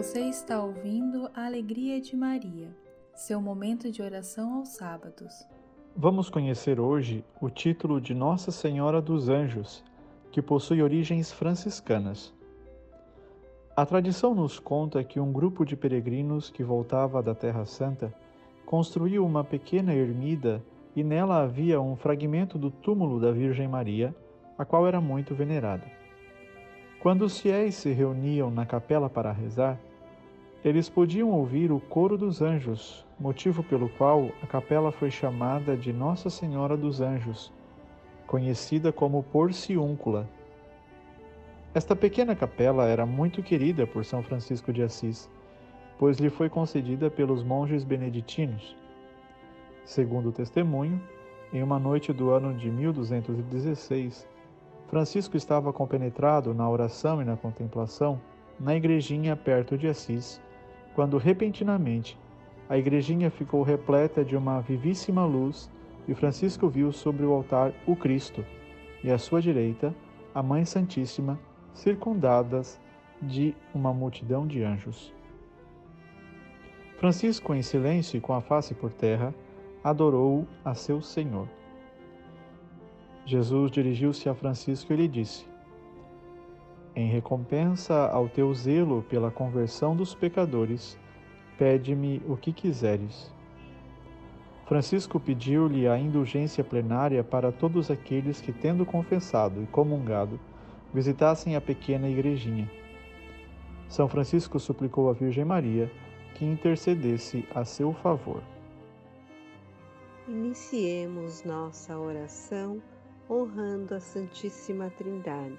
Você está ouvindo a Alegria de Maria, seu momento de oração aos sábados. Vamos conhecer hoje o título de Nossa Senhora dos Anjos, que possui origens franciscanas. A tradição nos conta que um grupo de peregrinos que voltava da Terra Santa construiu uma pequena ermida e nela havia um fragmento do túmulo da Virgem Maria, a qual era muito venerada. Quando os fiéis se reuniam na capela para rezar, eles podiam ouvir o coro dos anjos, motivo pelo qual a capela foi chamada de Nossa Senhora dos Anjos, conhecida como Porciúncula. Esta pequena capela era muito querida por São Francisco de Assis, pois lhe foi concedida pelos monges beneditinos. Segundo o testemunho, em uma noite do ano de 1216, Francisco estava compenetrado na oração e na contemplação na igrejinha perto de Assis, quando repentinamente a igrejinha ficou repleta de uma vivíssima luz e Francisco viu sobre o altar o Cristo e à sua direita a Mãe Santíssima, circundadas de uma multidão de anjos. Francisco, em silêncio e com a face por terra, adorou a seu Senhor. Jesus dirigiu-se a Francisco e lhe disse: Em recompensa ao teu zelo pela conversão dos pecadores, pede-me o que quiseres. Francisco pediu-lhe a indulgência plenária para todos aqueles que, tendo confessado e comungado, visitassem a pequena igrejinha. São Francisco suplicou à Virgem Maria que intercedesse a seu favor. Iniciemos nossa oração honrando a Santíssima Trindade.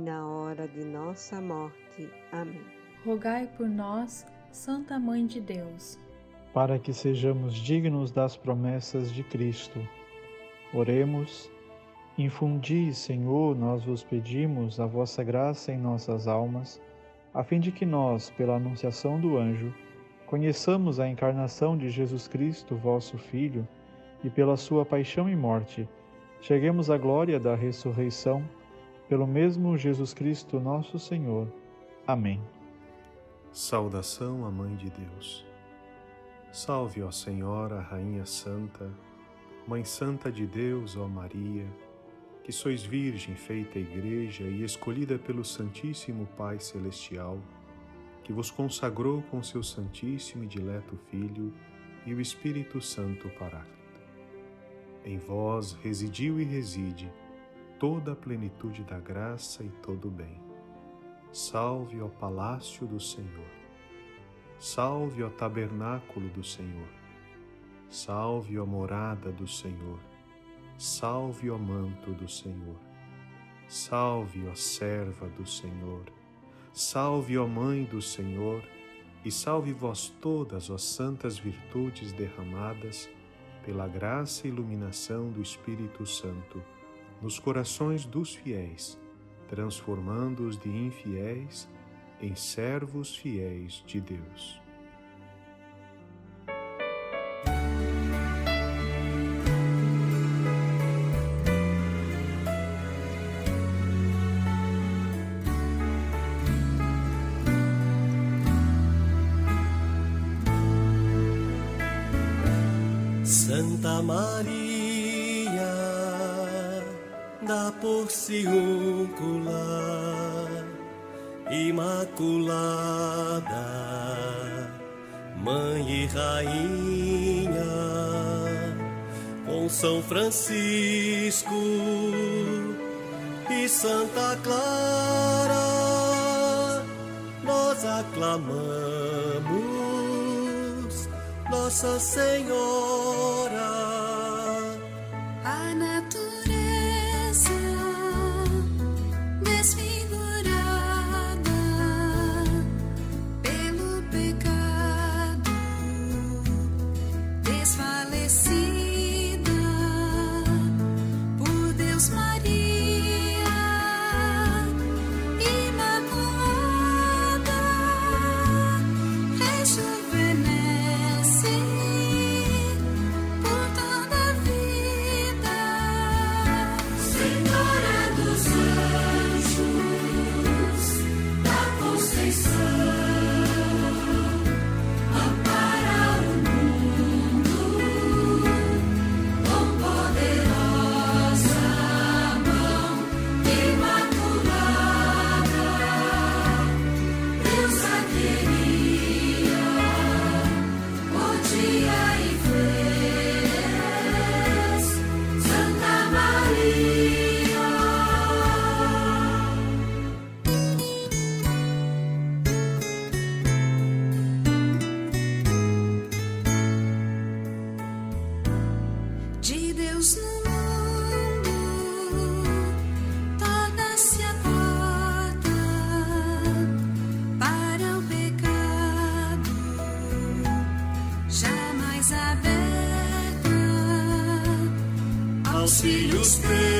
na hora de nossa morte. Amém. Rogai por nós, Santa Mãe de Deus, para que sejamos dignos das promessas de Cristo. Oremos. Infundi, Senhor, nós vos pedimos a vossa graça em nossas almas, a fim de que nós, pela anunciação do anjo, conheçamos a encarnação de Jesus Cristo, vosso Filho, e pela sua paixão e morte, cheguemos à glória da ressurreição, pelo mesmo Jesus Cristo, nosso Senhor. Amém. Saudação à Mãe de Deus. Salve, ó Senhora, Rainha Santa, Mãe Santa de Deus, ó Maria, que sois Virgem feita Igreja e escolhida pelo Santíssimo Pai Celestial, que vos consagrou com seu Santíssimo e Dileto Filho e o Espírito Santo Paráclito. Em vós residiu e reside toda a plenitude da graça e todo o bem. Salve ao palácio do Senhor. Salve ao tabernáculo do Senhor. Salve a morada do Senhor. Salve o manto do Senhor. Salve a serva do Senhor. Salve a mãe do Senhor. E salve vós todas as santas virtudes derramadas pela graça e iluminação do Espírito Santo, nos corações dos fiéis, transformando-os de infiéis em servos fiéis de Deus. Santa Maria da porciúncula imaculada, Mãe e Rainha, com São Francisco e Santa Clara, nós aclamamos Nossa Senhora. filhos teus.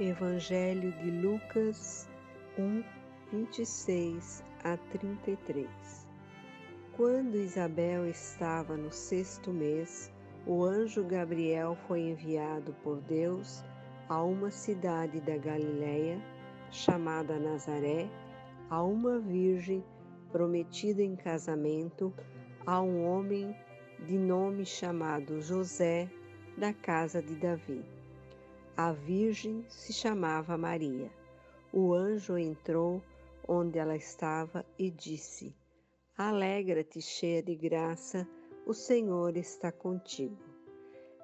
Evangelho de Lucas 1, 26 a 33 Quando Isabel estava no sexto mês, o anjo Gabriel foi enviado por Deus a uma cidade da Galiléia, chamada Nazaré, a uma virgem prometida em casamento a um homem de nome chamado José, da casa de Davi. A Virgem se chamava Maria. O anjo entrou onde ela estava e disse: Alegra-te, cheia de graça, o Senhor está contigo.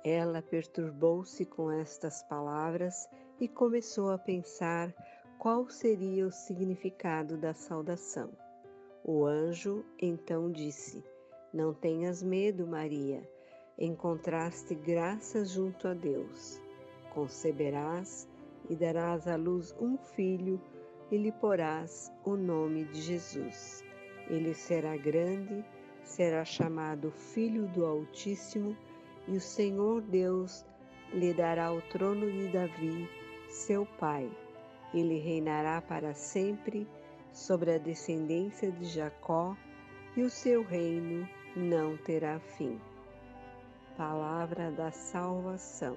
Ela perturbou-se com estas palavras e começou a pensar qual seria o significado da saudação. O anjo então disse: Não tenhas medo, Maria, encontraste graça junto a Deus conceberás e darás à luz um filho e lhe porás o nome de Jesus. Ele será grande, será chamado Filho do Altíssimo, e o Senhor Deus lhe dará o trono de Davi, seu pai. Ele reinará para sempre sobre a descendência de Jacó, e o seu reino não terá fim. Palavra da salvação.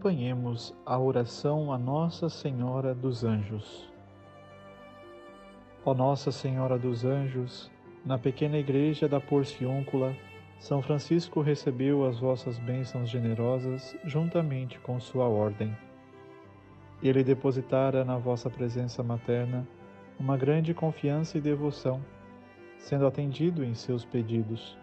Acompanhemos a oração a Nossa Senhora dos Anjos. Ó Nossa Senhora dos Anjos, na pequena igreja da Porciúncula, São Francisco recebeu as vossas bênçãos generosas juntamente com sua ordem. Ele depositara na vossa presença materna uma grande confiança e devoção, sendo atendido em seus pedidos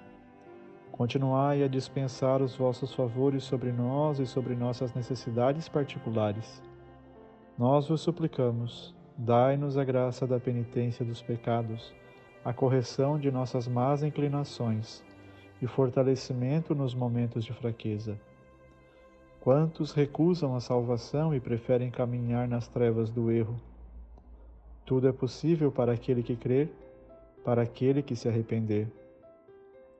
Continuai a dispensar os vossos favores sobre nós e sobre nossas necessidades particulares. Nós vos suplicamos, dai-nos a graça da penitência dos pecados, a correção de nossas más inclinações e fortalecimento nos momentos de fraqueza. Quantos recusam a salvação e preferem caminhar nas trevas do erro? Tudo é possível para aquele que crer, para aquele que se arrepender.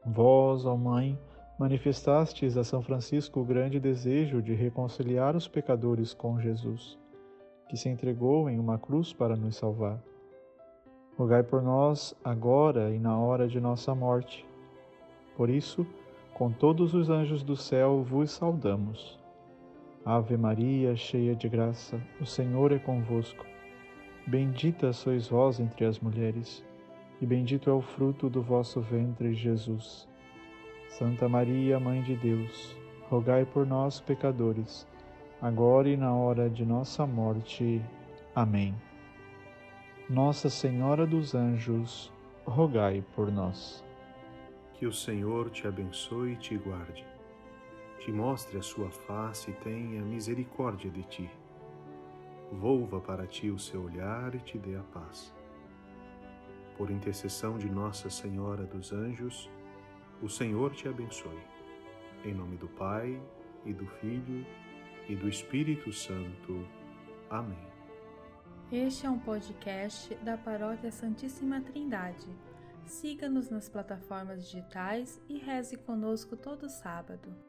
Vós, ó Mãe, manifestastes a São Francisco o grande desejo de reconciliar os pecadores com Jesus, que se entregou em uma cruz para nos salvar. Rogai por nós, agora e na hora de nossa morte. Por isso, com todos os anjos do céu vos saudamos. Ave Maria, cheia de graça, o Senhor é convosco. Bendita sois vós entre as mulheres e bendito é o fruto do vosso ventre, Jesus. Santa Maria, Mãe de Deus, rogai por nós, pecadores, agora e na hora de nossa morte. Amém. Nossa Senhora dos Anjos, rogai por nós. Que o Senhor te abençoe e te guarde, te mostre a sua face e tenha misericórdia de ti. Volva para ti o seu olhar e te dê a paz por intercessão de Nossa Senhora dos Anjos, o Senhor te abençoe. Em nome do Pai, e do Filho, e do Espírito Santo. Amém. Este é um podcast da Paróquia Santíssima Trindade. Siga-nos nas plataformas digitais e reze conosco todo sábado.